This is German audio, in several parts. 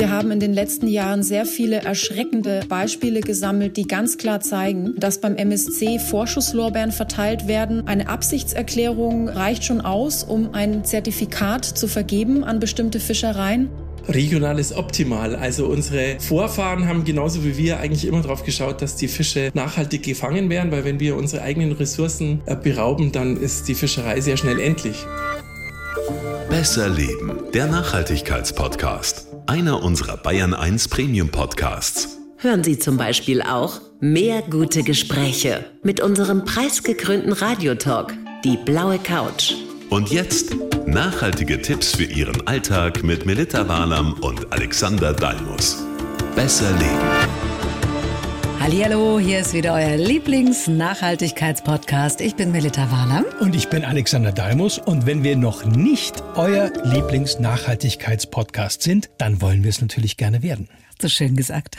Wir haben in den letzten Jahren sehr viele erschreckende Beispiele gesammelt, die ganz klar zeigen, dass beim MSC Vorschusslorbeeren verteilt werden. Eine Absichtserklärung reicht schon aus, um ein Zertifikat zu vergeben an bestimmte Fischereien. Regional ist optimal. Also unsere Vorfahren haben genauso wie wir eigentlich immer darauf geschaut, dass die Fische nachhaltig gefangen werden, weil wenn wir unsere eigenen Ressourcen äh, berauben, dann ist die Fischerei sehr schnell endlich. Besser Leben, der Nachhaltigkeitspodcast. Einer unserer Bayern 1 Premium Podcasts. Hören Sie zum Beispiel auch mehr gute Gespräche mit unserem preisgekrönten Radiotalk, die blaue Couch. Und jetzt nachhaltige Tipps für Ihren Alltag mit Melita Walam und Alexander Dalmus. Besser leben. Hallo, hier ist wieder euer Lieblings-Nachhaltigkeitspodcast. Ich bin Melita Warner. Und ich bin Alexander Dalmus. Und wenn wir noch nicht euer Lieblings-Nachhaltigkeitspodcast sind, dann wollen wir es natürlich gerne werden. So schön gesagt.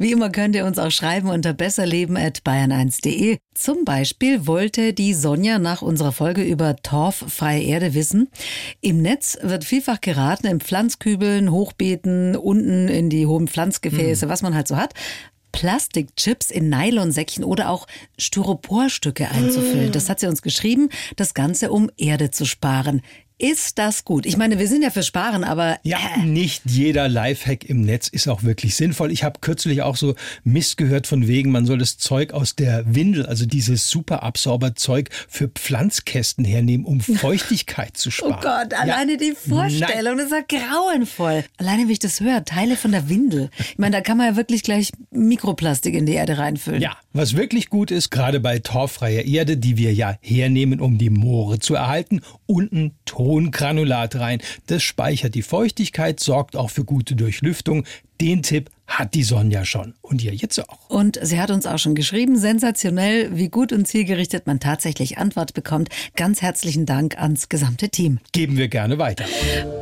Wie immer könnt ihr uns auch schreiben unter besserleben.bayern1.de. Zum Beispiel wollte die Sonja nach unserer Folge über torffreie Erde wissen. Im Netz wird vielfach geraten, in Pflanzkübeln, Hochbeeten, unten in die hohen Pflanzgefäße, mhm. was man halt so hat, Plastikchips in Nylonsäckchen oder auch Styroporstücke einzufüllen. Das hat sie uns geschrieben, das Ganze um Erde zu sparen. Ist das gut? Ich meine, wir sind ja für Sparen, aber. Ja, äh. nicht jeder Lifehack im Netz ist auch wirklich sinnvoll. Ich habe kürzlich auch so Mist gehört von wegen, man soll das Zeug aus der Windel, also dieses Superabsorberzeug für Pflanzkästen hernehmen, um Feuchtigkeit zu sparen. Oh Gott, alleine ja. die Vorstellung, Nein. das ist ja grauenvoll. Alleine, wie ich das höre, Teile von der Windel. Ich meine, da kann man ja wirklich gleich Mikroplastik in die Erde reinfüllen. Ja, was wirklich gut ist, gerade bei torffreier Erde, die wir ja hernehmen, um die Moore zu erhalten, unten Ton Tongranulat rein. Das speichert die Feuchtigkeit, sorgt auch für gute Durchlüftung. Den Tipp hat die Sonja schon. Und ihr jetzt auch. Und sie hat uns auch schon geschrieben, sensationell, wie gut und zielgerichtet man tatsächlich Antwort bekommt. Ganz herzlichen Dank ans gesamte Team. Geben wir gerne weiter.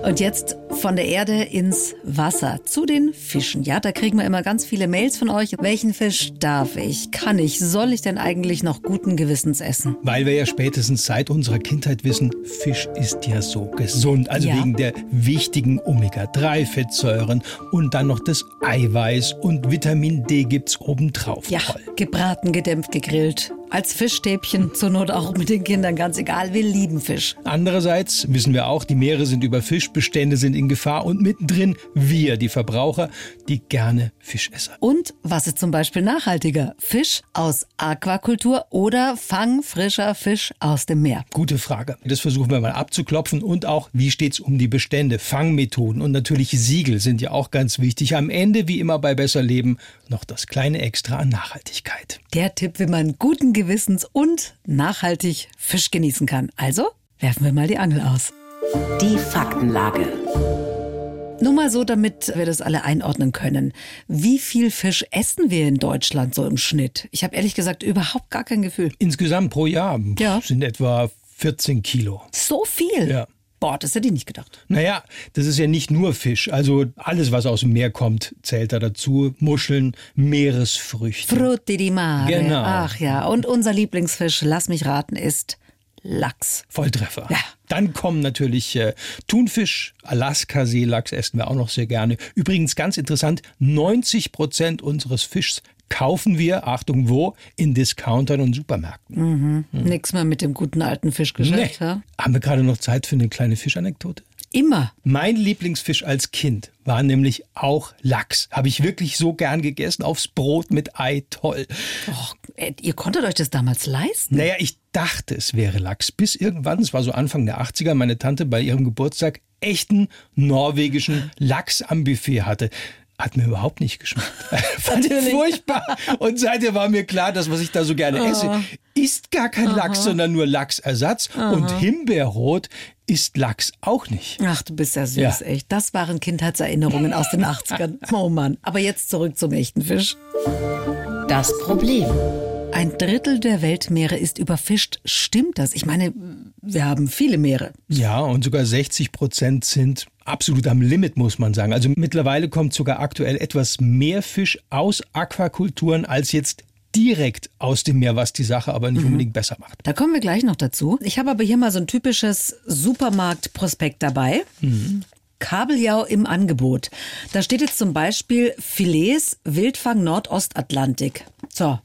Und jetzt von der Erde ins Wasser zu den Fischen. Ja, da kriegen wir immer ganz viele Mails von euch. Welchen Fisch darf ich, kann ich, soll ich denn eigentlich noch guten Gewissens essen? Weil wir ja spätestens seit unserer Kindheit wissen, Fisch ist ja so gesund. Also ja. wegen der wichtigen Omega-3-Fettsäuren und dann noch das Eiweiß Eiweiß und Vitamin D gibt's obendrauf. Ja, Toll. gebraten, gedämpft, gegrillt als Fischstäbchen, zur Not auch mit den Kindern, ganz egal, wir lieben Fisch. Andererseits wissen wir auch, die Meere sind über Fischbestände sind in Gefahr und mittendrin wir, die Verbraucher, die gerne Fisch essen. Und was ist zum Beispiel nachhaltiger? Fisch aus Aquakultur oder Fang frischer Fisch aus dem Meer? Gute Frage. Das versuchen wir mal abzuklopfen und auch, wie steht's um die Bestände, Fangmethoden und natürlich Siegel sind ja auch ganz wichtig. Am Ende, wie immer bei Besser Leben, noch das kleine Extra an Nachhaltigkeit. Der Tipp, wie man guten Gewissens und nachhaltig Fisch genießen kann. Also werfen wir mal die Angel aus. Die Faktenlage. Nur mal so, damit wir das alle einordnen können. Wie viel Fisch essen wir in Deutschland so im Schnitt? Ich habe ehrlich gesagt überhaupt gar kein Gefühl. Insgesamt pro Jahr ja. sind etwa 14 Kilo. So viel? Ja. Boah, das hätte ich nicht gedacht. Naja, das ist ja nicht nur Fisch. Also alles, was aus dem Meer kommt, zählt da dazu. Muscheln, Meeresfrüchte. Frutti di mare. Genau. Ach ja, und unser Lieblingsfisch, lass mich raten, ist Lachs. Volltreffer. Ja. Dann kommen natürlich äh, Thunfisch, Alaska-Seelachs essen wir auch noch sehr gerne. Übrigens ganz interessant, 90 Prozent unseres Fischs kaufen wir, Achtung, wo? In Discountern und Supermärkten. Mhm. Mhm. Nix mehr mit dem guten alten Fischgeschäft. Nee. Ja? Haben wir gerade noch Zeit für eine kleine Fischanekdote? Immer. Mein Lieblingsfisch als Kind war nämlich auch Lachs. Habe ich wirklich so gern gegessen. Aufs Brot mit Ei, toll. Och, äh, ihr konntet euch das damals leisten? Naja, ich dachte, es wäre Lachs. Bis irgendwann, es war so Anfang der 80er, meine Tante bei ihrem Geburtstag echten norwegischen Lachs am Buffet hatte. Hat mir überhaupt nicht geschmeckt. Fand ich furchtbar. Und seitdem war mir klar, dass was ich da so gerne oh. esse, ist gar kein Aha. Lachs, sondern nur Lachsersatz. Aha. Und Himbeerrot ist Lachs auch nicht. Ach, du bist ja süß, ja. echt. Das waren Kindheitserinnerungen aus den 80ern. Oh Mann. Aber jetzt zurück zum echten Fisch. Das Problem. Ein Drittel der Weltmeere ist überfischt. Stimmt das? Ich meine, wir haben viele Meere. Ja, und sogar 60 Prozent sind absolut am Limit, muss man sagen. Also mittlerweile kommt sogar aktuell etwas mehr Fisch aus Aquakulturen als jetzt direkt aus dem Meer, was die Sache aber nicht mhm. unbedingt besser macht. Da kommen wir gleich noch dazu. Ich habe aber hier mal so ein typisches Supermarktprospekt dabei. Mhm. Kabeljau im Angebot. Da steht jetzt zum Beispiel Filets Wildfang Nordostatlantik. So,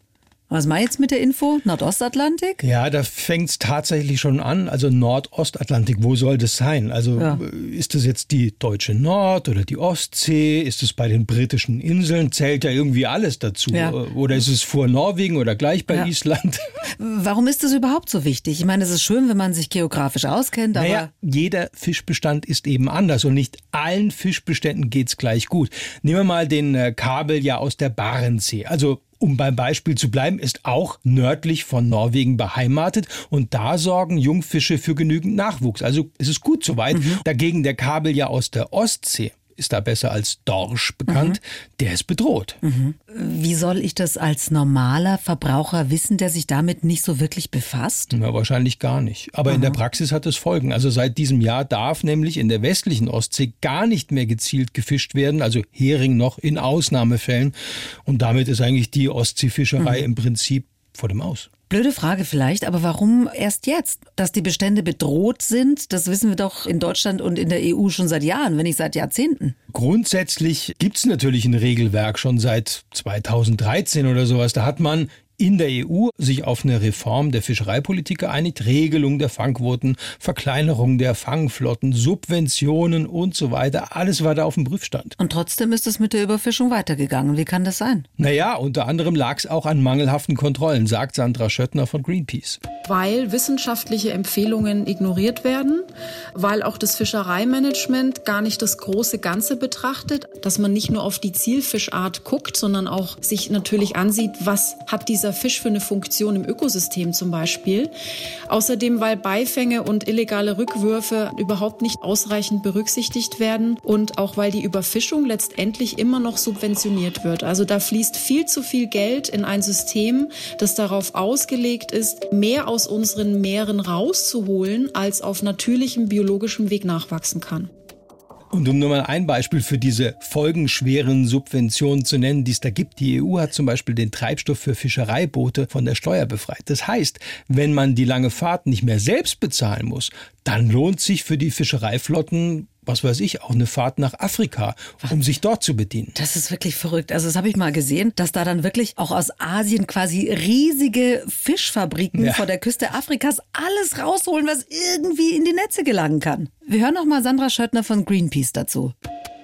was ich jetzt mit der Info? Nordostatlantik? Ja, da fängt es tatsächlich schon an. Also Nordostatlantik, wo soll das sein? Also ja. Ist das jetzt die deutsche Nord- oder die Ostsee? Ist es bei den britischen Inseln? Zählt ja irgendwie alles dazu. Ja. Oder ist es vor Norwegen oder gleich bei ja. Island? Warum ist das überhaupt so wichtig? Ich meine, es ist schön, wenn man sich geografisch auskennt, aber. Naja, jeder Fischbestand ist eben anders und nicht allen Fischbeständen geht es gleich gut. Nehmen wir mal den äh, Kabel ja aus der Barentssee. Also um beim Beispiel zu bleiben, ist auch nördlich von Norwegen beheimatet und da sorgen Jungfische für genügend Nachwuchs. Also es ist gut soweit. Mhm. Dagegen der Kabel ja aus der Ostsee ist da besser als Dorsch bekannt, mhm. der ist bedroht. Mhm. Wie soll ich das als normaler Verbraucher wissen, der sich damit nicht so wirklich befasst? Na, wahrscheinlich gar nicht. Aber Aha. in der Praxis hat es Folgen. Also seit diesem Jahr darf nämlich in der westlichen Ostsee gar nicht mehr gezielt gefischt werden, also Hering noch in Ausnahmefällen. Und damit ist eigentlich die Ostseefischerei mhm. im Prinzip vor dem Aus. Blöde Frage vielleicht, aber warum erst jetzt? Dass die Bestände bedroht sind, das wissen wir doch in Deutschland und in der EU schon seit Jahren, wenn nicht seit Jahrzehnten. Grundsätzlich gibt es natürlich ein Regelwerk schon seit 2013 oder sowas. Da hat man in der EU sich auf eine Reform der Fischereipolitik geeinigt, Regelung der Fangquoten, Verkleinerung der Fangflotten, Subventionen und so weiter. Alles war da auf dem Prüfstand. Und trotzdem ist es mit der Überfischung weitergegangen. Wie kann das sein? Naja, unter anderem lag es auch an mangelhaften Kontrollen, sagt Sandra Schöttner von Greenpeace. Weil wissenschaftliche Empfehlungen ignoriert werden, weil auch das Fischereimanagement gar nicht das große Ganze betrachtet, dass man nicht nur auf die Zielfischart guckt, sondern auch sich natürlich ansieht, was hat dieser dieser Fisch für eine Funktion im Ökosystem zum Beispiel. Außerdem, weil Beifänge und illegale Rückwürfe überhaupt nicht ausreichend berücksichtigt werden und auch weil die Überfischung letztendlich immer noch subventioniert wird. Also da fließt viel zu viel Geld in ein System, das darauf ausgelegt ist, mehr aus unseren Meeren rauszuholen, als auf natürlichem biologischem Weg nachwachsen kann. Und um nur mal ein Beispiel für diese folgenschweren Subventionen zu nennen, die es da gibt. Die EU hat zum Beispiel den Treibstoff für Fischereiboote von der Steuer befreit. Das heißt, wenn man die lange Fahrt nicht mehr selbst bezahlen muss, dann lohnt sich für die Fischereiflotten was weiß ich, auch eine Fahrt nach Afrika, um sich dort zu bedienen. Das ist wirklich verrückt. Also das habe ich mal gesehen, dass da dann wirklich auch aus Asien quasi riesige Fischfabriken ja. vor der Küste Afrikas alles rausholen, was irgendwie in die Netze gelangen kann. Wir hören noch mal Sandra Schöttner von Greenpeace dazu.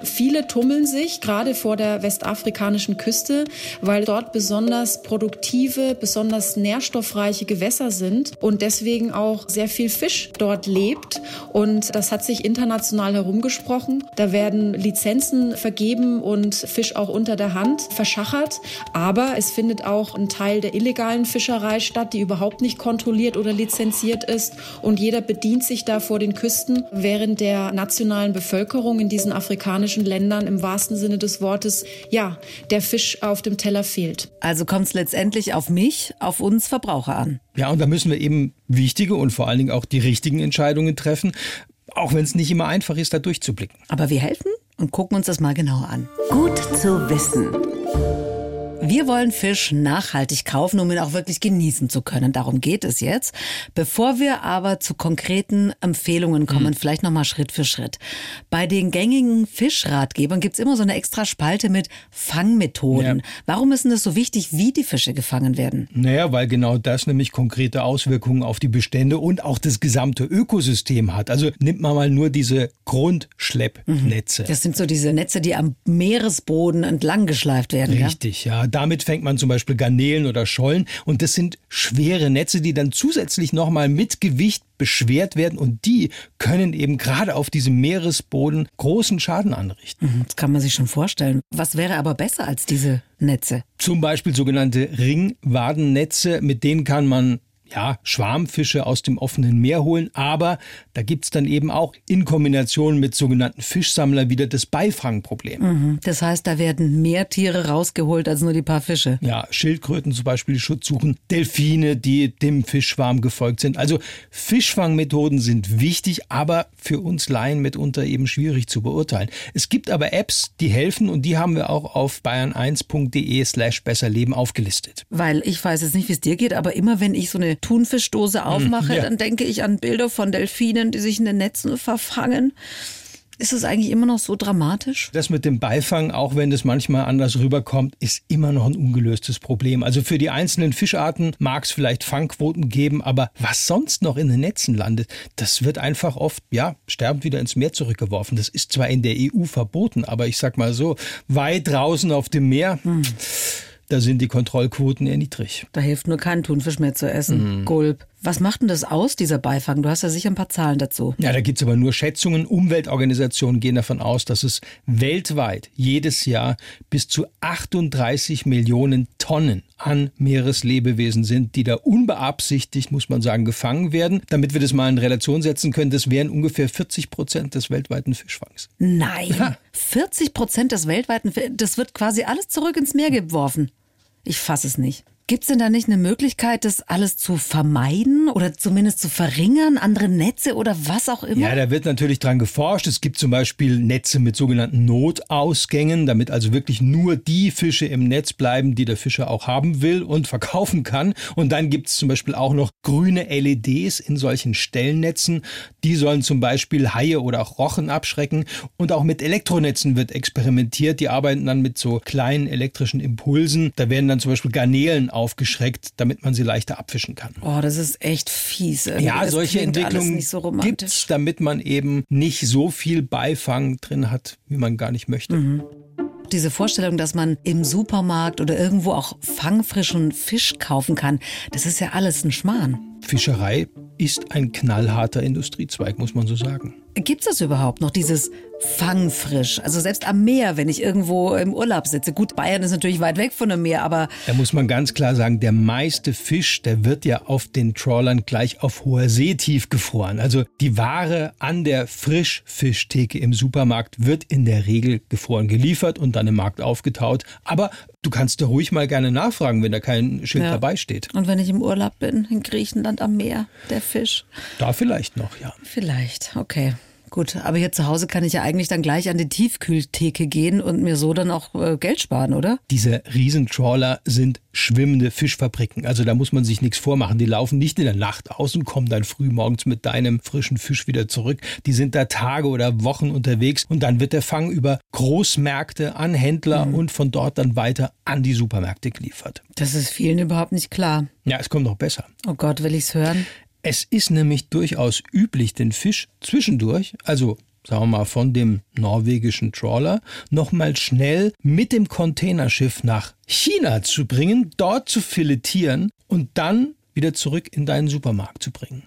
Viele tummeln sich gerade vor der westafrikanischen Küste, weil dort besonders produktive, besonders nährstoffreiche Gewässer sind und deswegen auch sehr viel Fisch dort lebt. Und das hat sich international herumgesprochen. Da werden Lizenzen vergeben und Fisch auch unter der Hand verschachert. Aber es findet auch ein Teil der illegalen Fischerei statt, die überhaupt nicht kontrolliert oder lizenziert ist. Und jeder bedient sich da vor den Küsten, während der nationalen Bevölkerung in diesen afrikanischen afrikanischen Ländern im wahrsten Sinne des Wortes, ja, der Fisch auf dem Teller fehlt. Also kommt es letztendlich auf mich, auf uns Verbraucher an. Ja, und da müssen wir eben wichtige und vor allen Dingen auch die richtigen Entscheidungen treffen, auch wenn es nicht immer einfach ist, da durchzublicken. Aber wir helfen und gucken uns das mal genauer an. Gut zu wissen. Wir wollen Fisch nachhaltig kaufen, um ihn auch wirklich genießen zu können. Darum geht es jetzt. Bevor wir aber zu konkreten Empfehlungen kommen, mhm. vielleicht nochmal Schritt für Schritt. Bei den gängigen Fischratgebern gibt's immer so eine extra Spalte mit Fangmethoden. Ja. Warum ist denn das so wichtig, wie die Fische gefangen werden? Naja, weil genau das nämlich konkrete Auswirkungen auf die Bestände und auch das gesamte Ökosystem hat. Also nimmt man mal nur diese Grundschleppnetze. Das sind so diese Netze, die am Meeresboden entlang geschleift werden. Richtig, ja. ja damit fängt man zum Beispiel Garnelen oder Schollen. Und das sind schwere Netze, die dann zusätzlich nochmal mit Gewicht beschwert werden und die können eben gerade auf diesem Meeresboden großen Schaden anrichten. Mhm, das kann man sich schon vorstellen. Was wäre aber besser als diese Netze? Zum Beispiel sogenannte Ringwadennetze, mit denen kann man ja, Schwarmfische aus dem offenen Meer holen, aber da gibt's dann eben auch in Kombination mit sogenannten Fischsammler wieder das Beifangproblem. Mhm. Das heißt, da werden mehr Tiere rausgeholt als nur die paar Fische. Ja, Schildkröten zum Beispiel, die Schutz suchen, Delfine, die dem Fischschwarm gefolgt sind. Also Fischfangmethoden sind wichtig, aber für uns Laien mitunter eben schwierig zu beurteilen. Es gibt aber Apps, die helfen und die haben wir auch auf bayern1.de slash besserleben aufgelistet. Weil ich weiß jetzt nicht, wie es dir geht, aber immer wenn ich so eine Thunfischdose aufmache, ja. dann denke ich an Bilder von Delfinen, die sich in den Netzen verfangen. Ist es eigentlich immer noch so dramatisch? Das mit dem Beifang, auch wenn das manchmal anders rüberkommt, ist immer noch ein ungelöstes Problem. Also für die einzelnen Fischarten mag es vielleicht Fangquoten geben, aber was sonst noch in den Netzen landet, das wird einfach oft, ja, sterbend wieder ins Meer zurückgeworfen. Das ist zwar in der EU verboten, aber ich sag mal so, weit draußen auf dem Meer. Hm da sind die Kontrollquoten eher niedrig. Da hilft nur kein Thunfisch mehr zu essen. Mhm. Gulp. Was macht denn das aus, dieser Beifang? Du hast ja sicher ein paar Zahlen dazu. Ja, da gibt es aber nur Schätzungen. Umweltorganisationen gehen davon aus, dass es weltweit jedes Jahr bis zu 38 Millionen Tonnen an Meereslebewesen sind, die da unbeabsichtigt, muss man sagen, gefangen werden. Damit wir das mal in Relation setzen können, das wären ungefähr 40 Prozent des weltweiten Fischfangs. Nein, ja. 40 Prozent des weltweiten, das wird quasi alles zurück ins Meer geworfen. Ich fasse es nicht. Gibt es denn da nicht eine Möglichkeit, das alles zu vermeiden oder zumindest zu verringern, andere Netze oder was auch immer? Ja, da wird natürlich dran geforscht. Es gibt zum Beispiel Netze mit sogenannten Notausgängen, damit also wirklich nur die Fische im Netz bleiben, die der Fischer auch haben will und verkaufen kann. Und dann gibt es zum Beispiel auch noch grüne LEDs in solchen Stellnetzen. Die sollen zum Beispiel Haie oder auch Rochen abschrecken. Und auch mit Elektronetzen wird experimentiert. Die arbeiten dann mit so kleinen elektrischen Impulsen. Da werden dann zum Beispiel Garnelen aufgeschreckt, damit man sie leichter abfischen kann. Oh, das ist echt fies. Irgendwie. Ja, das solche Entwicklungen so gibt es, damit man eben nicht so viel Beifang drin hat, wie man gar nicht möchte. Mhm. Diese Vorstellung, dass man im Supermarkt oder irgendwo auch fangfrischen Fisch kaufen kann, das ist ja alles ein Schmarrn. Fischerei ist ein knallharter Industriezweig, muss man so sagen. Gibt es das überhaupt noch, dieses fangfrisch? Also selbst am Meer, wenn ich irgendwo im Urlaub sitze. Gut, Bayern ist natürlich weit weg von dem Meer, aber... Da muss man ganz klar sagen, der meiste Fisch, der wird ja auf den Trawlern gleich auf hoher See tiefgefroren. Also die Ware an der Frischfischtheke im Supermarkt wird in der Regel gefroren geliefert und dann im Markt aufgetaut. Aber du kannst da ruhig mal gerne nachfragen, wenn da kein Schild ja. dabei steht. Und wenn ich im Urlaub bin, in Griechenland am Meer, der Fisch. Da vielleicht noch, ja. Vielleicht, okay. Gut, aber hier zu Hause kann ich ja eigentlich dann gleich an die Tiefkühltheke gehen und mir so dann auch äh, Geld sparen, oder? Diese Riesentrawler sind schwimmende Fischfabriken. Also da muss man sich nichts vormachen. Die laufen nicht in der Nacht aus und kommen dann früh morgens mit deinem frischen Fisch wieder zurück. Die sind da Tage oder Wochen unterwegs und dann wird der Fang über Großmärkte an Händler mhm. und von dort dann weiter an die Supermärkte geliefert. Das ist vielen überhaupt nicht klar. Ja, es kommt noch besser. Oh Gott, will ich's hören? Es ist nämlich durchaus üblich, den Fisch zwischendurch, also sagen wir mal von dem norwegischen Trawler, nochmal schnell mit dem Containerschiff nach China zu bringen, dort zu filetieren und dann wieder zurück in deinen Supermarkt zu bringen.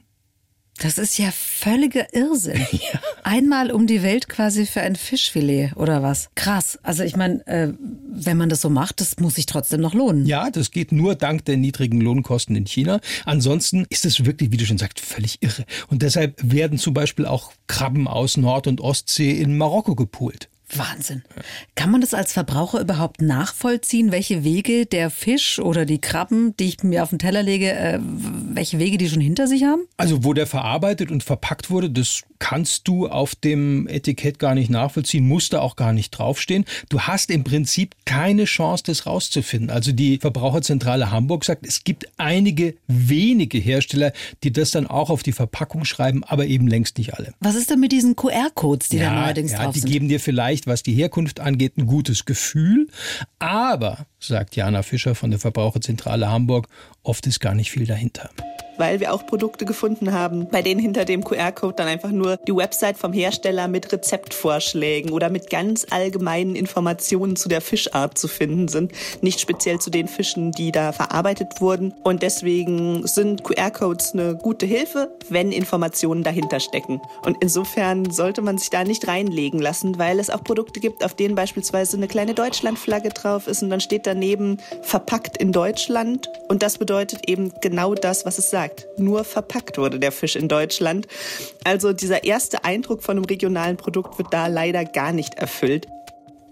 Das ist ja völliger Irrsinn. Ja. Einmal um die Welt quasi für ein Fischfilet oder was? Krass. Also ich meine, äh, wenn man das so macht, das muss sich trotzdem noch lohnen. Ja, das geht nur dank der niedrigen Lohnkosten in China. Ansonsten ist es wirklich, wie du schon sagst, völlig irre. Und deshalb werden zum Beispiel auch Krabben aus Nord- und Ostsee in Marokko gepoolt. Wahnsinn. Kann man das als Verbraucher überhaupt nachvollziehen, welche Wege der Fisch oder die Krabben, die ich mir auf den Teller lege, äh, welche Wege die schon hinter sich haben? Also wo der verarbeitet und verpackt wurde, das kannst du auf dem Etikett gar nicht nachvollziehen, muss da auch gar nicht draufstehen. Du hast im Prinzip keine Chance, das rauszufinden. Also die Verbraucherzentrale Hamburg sagt, es gibt einige wenige Hersteller, die das dann auch auf die Verpackung schreiben, aber eben längst nicht alle. Was ist denn mit diesen QR-Codes, die ja, da neuerdings ja, drauf die sind? Die geben dir vielleicht vielleicht, was die Herkunft angeht, ein gutes Gefühl. Aber, sagt Jana Fischer von der Verbraucherzentrale Hamburg, oft ist gar nicht viel dahinter weil wir auch Produkte gefunden haben, bei denen hinter dem QR-Code dann einfach nur die Website vom Hersteller mit Rezeptvorschlägen oder mit ganz allgemeinen Informationen zu der Fischart zu finden sind, nicht speziell zu den Fischen, die da verarbeitet wurden. Und deswegen sind QR-Codes eine gute Hilfe, wenn Informationen dahinter stecken. Und insofern sollte man sich da nicht reinlegen lassen, weil es auch Produkte gibt, auf denen beispielsweise eine kleine Deutschlandflagge drauf ist und dann steht daneben verpackt in Deutschland. Und das bedeutet eben genau das, was es sagt nur verpackt wurde der Fisch in Deutschland. Also dieser erste Eindruck von einem regionalen Produkt wird da leider gar nicht erfüllt.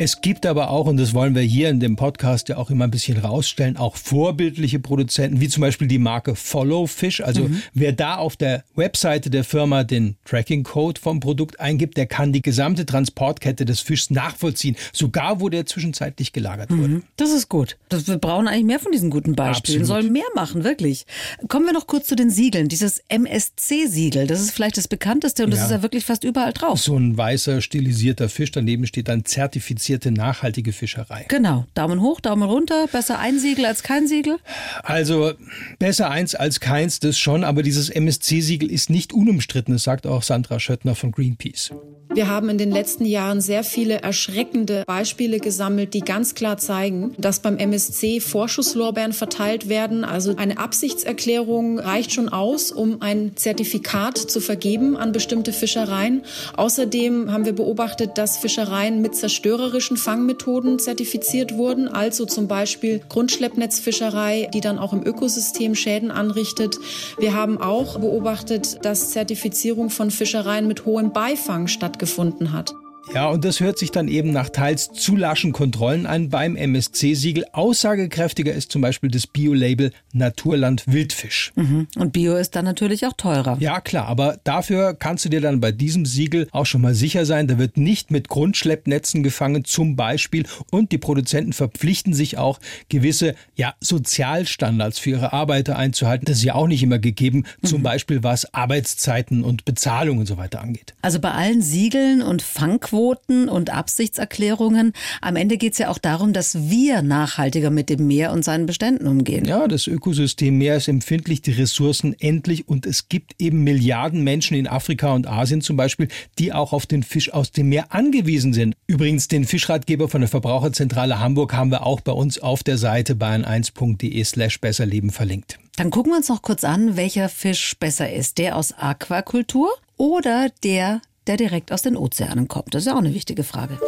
Es gibt aber auch, und das wollen wir hier in dem Podcast ja auch immer ein bisschen rausstellen, auch vorbildliche Produzenten, wie zum Beispiel die Marke Follow Fish. Also mhm. wer da auf der Webseite der Firma den Tracking-Code vom Produkt eingibt, der kann die gesamte Transportkette des Fischs nachvollziehen, sogar wo der zwischenzeitlich gelagert mhm. wurde. Das ist gut. Das, wir brauchen eigentlich mehr von diesen guten Beispielen. Absolut. Sollen mehr machen, wirklich. Kommen wir noch kurz zu den Siegeln. Dieses MSC-Siegel, das ist vielleicht das bekannteste und ja. das ist ja wirklich fast überall drauf. So ein weißer, stilisierter Fisch, daneben steht dann zertifiziert zertifizierte nachhaltige Fischerei. Genau. Daumen hoch, Daumen runter. Besser ein Siegel als kein Siegel? Also besser eins als keins, das schon. Aber dieses MSC-Siegel ist nicht unumstritten. Das sagt auch Sandra Schöttner von Greenpeace. Wir haben in den letzten Jahren sehr viele erschreckende Beispiele gesammelt, die ganz klar zeigen, dass beim MSC Vorschusslorbeeren verteilt werden. Also eine Absichtserklärung reicht schon aus, um ein Zertifikat zu vergeben an bestimmte Fischereien. Außerdem haben wir beobachtet, dass Fischereien mit zerstörerischen Fangmethoden zertifiziert wurden, also zum Beispiel Grundschleppnetzfischerei, die dann auch im Ökosystem Schäden anrichtet. Wir haben auch beobachtet, dass Zertifizierung von Fischereien mit hohem Beifang stattfindet stattgefunden hat. Ja, und das hört sich dann eben nach teils zu laschen Kontrollen an beim MSC-Siegel. Aussagekräftiger ist zum Beispiel das Bio-Label Naturland Wildfisch. Mhm. Und Bio ist dann natürlich auch teurer. Ja, klar, aber dafür kannst du dir dann bei diesem Siegel auch schon mal sicher sein, da wird nicht mit Grundschleppnetzen gefangen zum Beispiel und die Produzenten verpflichten sich auch gewisse ja, Sozialstandards für ihre Arbeiter einzuhalten. Das ist ja auch nicht immer gegeben, zum mhm. Beispiel was Arbeitszeiten und Bezahlung und so weiter angeht. Also bei allen Siegeln und Fangquoten Quoten und Absichtserklärungen. Am Ende geht es ja auch darum, dass wir nachhaltiger mit dem Meer und seinen Beständen umgehen. Ja, das Ökosystem Meer ist empfindlich, die Ressourcen endlich und es gibt eben Milliarden Menschen in Afrika und Asien zum Beispiel, die auch auf den Fisch aus dem Meer angewiesen sind. Übrigens, den Fischratgeber von der Verbraucherzentrale Hamburg haben wir auch bei uns auf der Seite bayern1.de slash besserleben verlinkt. Dann gucken wir uns noch kurz an, welcher Fisch besser ist. Der aus Aquakultur oder der der direkt aus den Ozeanen kommt? Das ist ja auch eine wichtige Frage.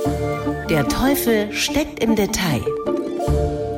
Der Teufel steckt im Detail.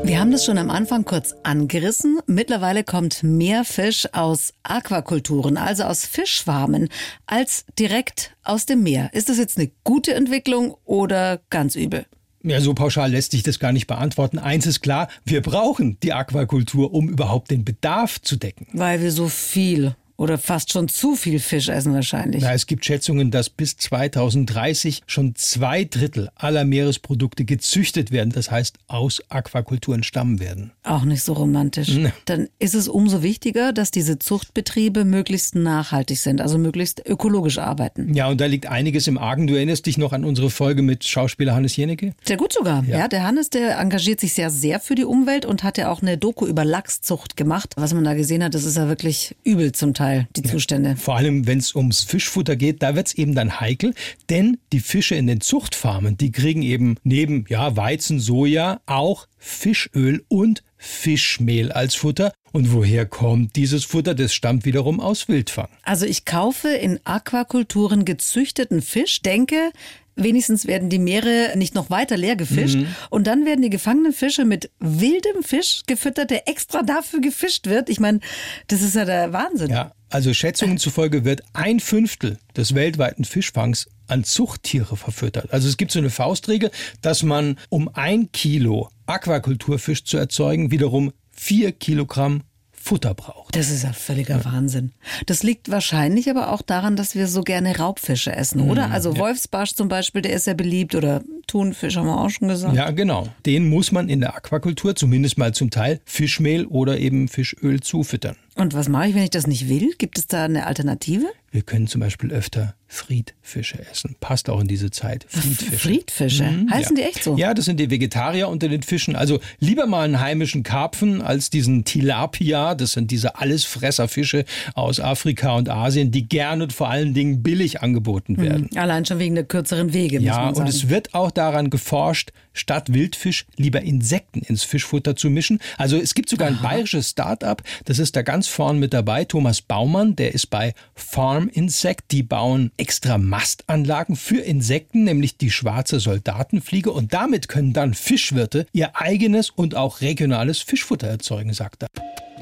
Wir haben das schon am Anfang kurz angerissen. Mittlerweile kommt mehr Fisch aus Aquakulturen, also aus Fischfarmen, als direkt aus dem Meer. Ist das jetzt eine gute Entwicklung oder ganz übel? Ja, so pauschal lässt sich das gar nicht beantworten. Eins ist klar, wir brauchen die Aquakultur, um überhaupt den Bedarf zu decken. Weil wir so viel oder fast schon zu viel Fisch essen wahrscheinlich. Ja, es gibt Schätzungen, dass bis 2030 schon zwei Drittel aller Meeresprodukte gezüchtet werden, das heißt aus Aquakulturen stammen werden. Auch nicht so romantisch. Nee. Dann ist es umso wichtiger, dass diese Zuchtbetriebe möglichst nachhaltig sind, also möglichst ökologisch arbeiten. Ja, und da liegt einiges im Argen. Du erinnerst dich noch an unsere Folge mit Schauspieler Hannes Jenecke? Sehr gut sogar. Ja. ja, der Hannes, der engagiert sich sehr, sehr für die Umwelt und hat ja auch eine Doku über Lachszucht gemacht. Was man da gesehen hat, das ist ja wirklich übel zum Teil. Teil, die Zustände. Ja, vor allem, wenn es ums Fischfutter geht, da wird es eben dann heikel, denn die Fische in den Zuchtfarmen, die kriegen eben neben ja, Weizen, Soja auch Fischöl und Fischmehl als Futter. Und woher kommt dieses Futter? Das stammt wiederum aus Wildfang. Also ich kaufe in Aquakulturen gezüchteten Fisch, denke, wenigstens werden die Meere nicht noch weiter leer gefischt. Mhm. Und dann werden die gefangenen Fische mit wildem Fisch gefüttert, der extra dafür gefischt wird. Ich meine, das ist ja der Wahnsinn. Ja, also Schätzungen zufolge wird ein Fünftel des weltweiten Fischfangs an Zuchttiere verfüttert. Also es gibt so eine Faustregel, dass man um ein Kilo Aquakulturfisch zu erzeugen wiederum vier Kilogramm Futter braucht. Das ist ja völliger ja. Wahnsinn. Das liegt wahrscheinlich aber auch daran, dass wir so gerne Raubfische essen, oder? Mhm, also ja. Wolfsbarsch zum Beispiel, der ist sehr beliebt oder Thunfisch haben wir auch schon gesagt. Ja, genau. Den muss man in der Aquakultur zumindest mal zum Teil Fischmehl oder eben Fischöl zufüttern. Und was mache ich, wenn ich das nicht will? Gibt es da eine Alternative? Wir können zum Beispiel öfter Friedfische essen. Passt auch in diese Zeit. Friedfische. Friedfische? Mhm, Heißen ja. die echt so? Ja, das sind die Vegetarier unter den Fischen. Also lieber mal einen heimischen Karpfen als diesen Tilapia. Das sind diese Allesfresserfische aus Afrika und Asien, die gern und vor allen Dingen billig angeboten mhm. werden. Mhm. Allein schon wegen der kürzeren Wege. Ja, und es wird auch daran geforscht, statt Wildfisch lieber Insekten ins Fischfutter zu mischen. Also es gibt sogar ein Aha. bayerisches Start-up, das ist da ganz vorn mit dabei. Thomas Baumann, der ist bei Farm Insect. Die bauen extra Mastanlagen für Insekten, nämlich die schwarze Soldatenfliege. Und damit können dann Fischwirte ihr eigenes und auch regionales Fischfutter erzeugen, sagt er.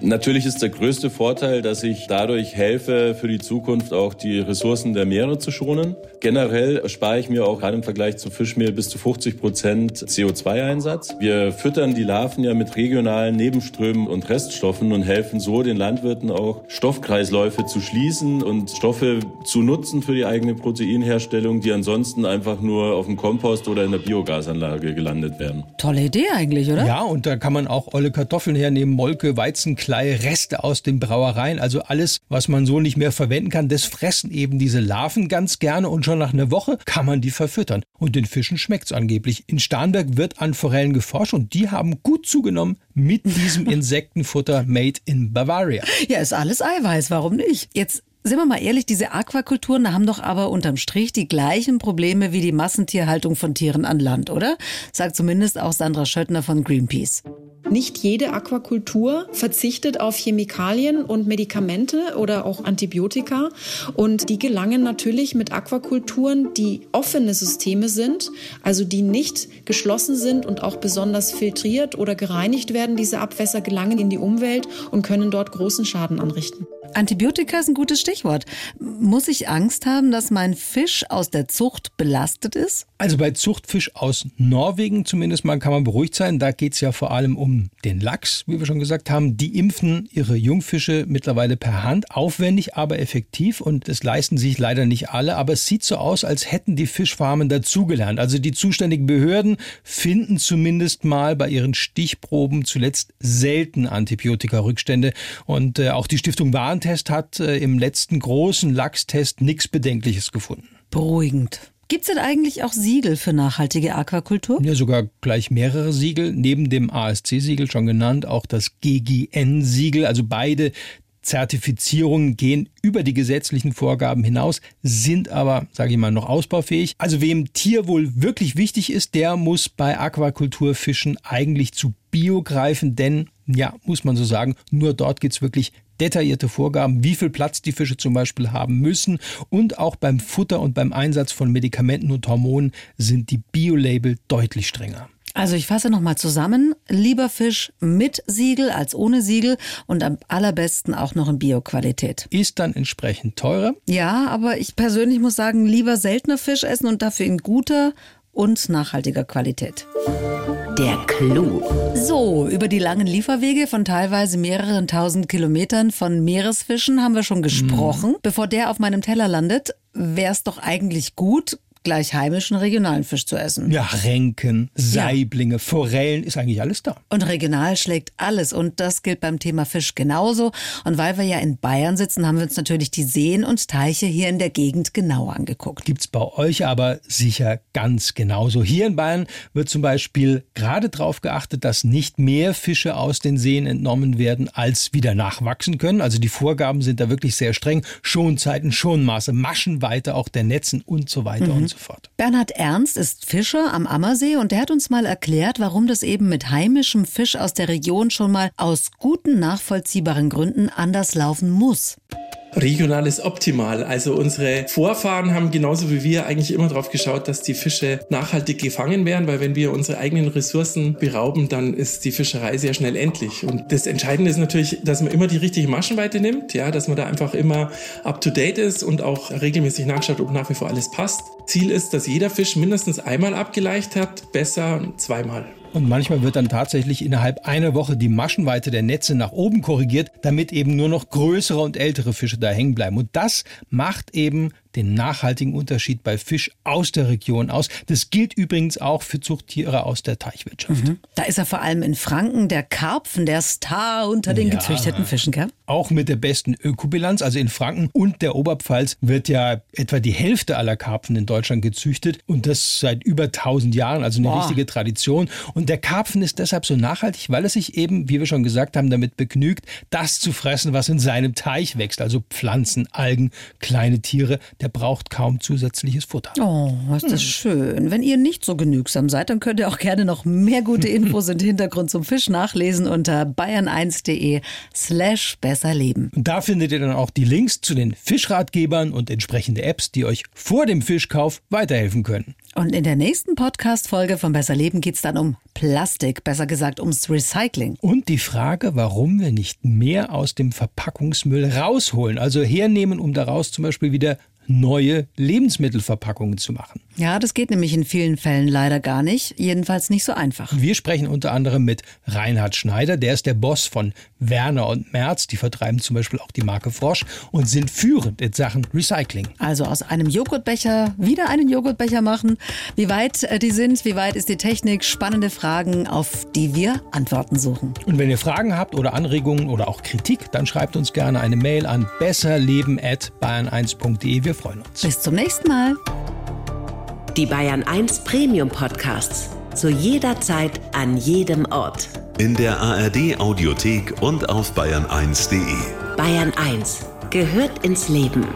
Natürlich ist der größte Vorteil, dass ich dadurch helfe, für die Zukunft auch die Ressourcen der Meere zu schonen. Generell spare ich mir auch gerade im Vergleich zu Fischmehl bis zu 50 Prozent CO2-Einsatz. Wir füttern die Larven ja mit regionalen Nebenströmen und Reststoffen und helfen so den Landwirten auch Stoffkreisläufe zu schließen und Stoffe zu nutzen für die eigene Proteinherstellung, die ansonsten einfach nur auf dem Kompost oder in der Biogasanlage gelandet werden. Tolle Idee eigentlich, oder? Ja, und da kann man auch olle Kartoffeln hernehmen, Molke, Weizen, Klei, Reste aus den Brauereien, also alles, was man so nicht mehr verwenden kann, das fressen eben diese Larven ganz gerne und schon nach einer Woche kann man die verfüttern. Und den Fischen schmeckt's angeblich. In Starnberg wird an Forellen geforscht und die haben gut zugenommen mit diesem Insektenfutter made in Bavaria. Ja, ist alles Eiweiß, warum nicht? Jetzt sind wir mal ehrlich, diese Aquakulturen haben doch aber unterm Strich die gleichen Probleme wie die Massentierhaltung von Tieren an Land, oder? Sagt zumindest auch Sandra Schöttner von Greenpeace. Nicht jede Aquakultur verzichtet auf Chemikalien und Medikamente oder auch Antibiotika. Und die gelangen natürlich mit Aquakulturen, die offene Systeme sind, also die nicht geschlossen sind und auch besonders filtriert oder gereinigt werden. Diese Abwässer gelangen in die Umwelt und können dort großen Schaden anrichten. Antibiotika ist ein gutes Stichwort. Muss ich Angst haben, dass mein Fisch aus der Zucht belastet ist? Also bei Zuchtfisch aus Norwegen zumindest mal kann man beruhigt sein. Da geht es ja vor allem um den Lachs, wie wir schon gesagt haben. Die impfen ihre Jungfische mittlerweile per Hand. Aufwendig, aber effektiv. Und das leisten sich leider nicht alle. Aber es sieht so aus, als hätten die Fischfarmen dazugelernt. Also die zuständigen Behörden finden zumindest mal bei ihren Stichproben zuletzt selten Antibiotika-Rückstände. Und äh, auch die Stiftung Warentest hat äh, im letzten großen Lachstest nichts Bedenkliches gefunden. Beruhigend. Gibt es denn eigentlich auch Siegel für nachhaltige Aquakultur? Ja, sogar gleich mehrere Siegel. Neben dem ASC-Siegel schon genannt, auch das GGN-Siegel. Also beide Zertifizierungen gehen über die gesetzlichen Vorgaben hinaus, sind aber, sage ich mal, noch ausbaufähig. Also wem Tierwohl wirklich wichtig ist, der muss bei Aquakulturfischen eigentlich zu Bio greifen, denn, ja, muss man so sagen, nur dort gibt's wirklich detaillierte Vorgaben, wie viel Platz die Fische zum Beispiel haben müssen. Und auch beim Futter und beim Einsatz von Medikamenten und Hormonen sind die Bio-Label deutlich strenger. Also ich fasse nochmal zusammen. Lieber Fisch mit Siegel als ohne Siegel und am allerbesten auch noch in Bioqualität. Ist dann entsprechend teurer? Ja, aber ich persönlich muss sagen, lieber seltener Fisch essen und dafür in guter und nachhaltiger Qualität. Der Clou. So, über die langen Lieferwege von teilweise mehreren tausend Kilometern von Meeresfischen haben wir schon gesprochen. Bevor der auf meinem Teller landet, wäre es doch eigentlich gut, gleich heimischen regionalen Fisch zu essen. Ja, Renken, Saiblinge, Forellen, ist eigentlich alles da. Und regional schlägt alles. Und das gilt beim Thema Fisch genauso. Und weil wir ja in Bayern sitzen, haben wir uns natürlich die Seen und Teiche hier in der Gegend genauer angeguckt. Gibt's bei euch aber sicher ganz genauso. Hier in Bayern wird zum Beispiel gerade darauf geachtet, dass nicht mehr Fische aus den Seen entnommen werden, als wieder nachwachsen können. Also die Vorgaben sind da wirklich sehr streng. Schonzeiten, Schonmaße, Maschenweite auch der Netzen und so weiter Mhm. und so. Bernhard Ernst ist Fischer am Ammersee und der hat uns mal erklärt, warum das eben mit heimischem Fisch aus der Region schon mal aus guten nachvollziehbaren Gründen anders laufen muss. Regional ist optimal. Also unsere Vorfahren haben genauso wie wir eigentlich immer darauf geschaut, dass die Fische nachhaltig gefangen werden, weil wenn wir unsere eigenen Ressourcen berauben, dann ist die Fischerei sehr schnell endlich. Und das Entscheidende ist natürlich, dass man immer die richtige Maschenweite nimmt, ja, dass man da einfach immer up to date ist und auch regelmäßig nachschaut, ob nach wie vor alles passt. Ziel ist, dass jeder Fisch mindestens einmal abgeleicht hat, besser zweimal. Und manchmal wird dann tatsächlich innerhalb einer Woche die Maschenweite der Netze nach oben korrigiert, damit eben nur noch größere und ältere Fische da hängen bleiben. Und das macht eben den nachhaltigen Unterschied bei Fisch aus der Region aus. Das gilt übrigens auch für Zuchttiere aus der Teichwirtschaft. Mhm. Da ist er vor allem in Franken der Karpfen, der Star unter den Ja. gezüchteten Fischen, gell? Auch mit der besten Ökobilanz, also in Franken und der Oberpfalz wird ja etwa die Hälfte aller Karpfen in Deutschland gezüchtet und das seit über 1000 Jahren, also eine Boah. richtige Tradition. Und der Karpfen ist deshalb so nachhaltig, weil er sich eben, wie wir schon gesagt haben, damit begnügt, das zu fressen, was in seinem Teich wächst, also Pflanzen, Algen, kleine Tiere. Der braucht kaum zusätzliches Futter. Oh, ist das hm. schön. Wenn ihr nicht so genügsam seid, dann könnt ihr auch gerne noch mehr gute Infos und Hintergrund zum Fisch nachlesen unter bayern1.de slash besserleben. Und da findet ihr dann auch die Links zu den Fischratgebern und entsprechende Apps, die euch vor dem Fischkauf weiterhelfen können. Und in der nächsten Podcast-Folge von Besser Leben geht es dann um Plastik, besser gesagt ums Recycling. Und die Frage, warum wir nicht mehr aus dem Verpackungsmüll rausholen, also hernehmen, um daraus zum Beispiel wieder neue Lebensmittelverpackungen zu machen. Ja, das geht nämlich in vielen Fällen leider gar nicht, jedenfalls nicht so einfach. Wir sprechen unter anderem mit Reinhard Schneider, der ist der Boss von Werner und Merz, die vertreiben zum Beispiel auch die Marke Frosch und sind führend in Sachen Recycling. Also aus einem Joghurtbecher wieder einen Joghurtbecher machen. Wie weit äh, die sind, wie weit ist die Technik? Spannende Fragen, auf die wir Antworten suchen. Und wenn ihr Fragen habt oder Anregungen oder auch Kritik, dann schreibt uns gerne eine Mail an besserleben@bayern1.de. Wir freuen uns. Bis zum nächsten Mal. Die Bayern 1 Premium Podcasts. Zu jeder Zeit, an jedem Ort. In der ARD Audiothek und auf bayern1.de. Bayern 1 gehört ins Leben.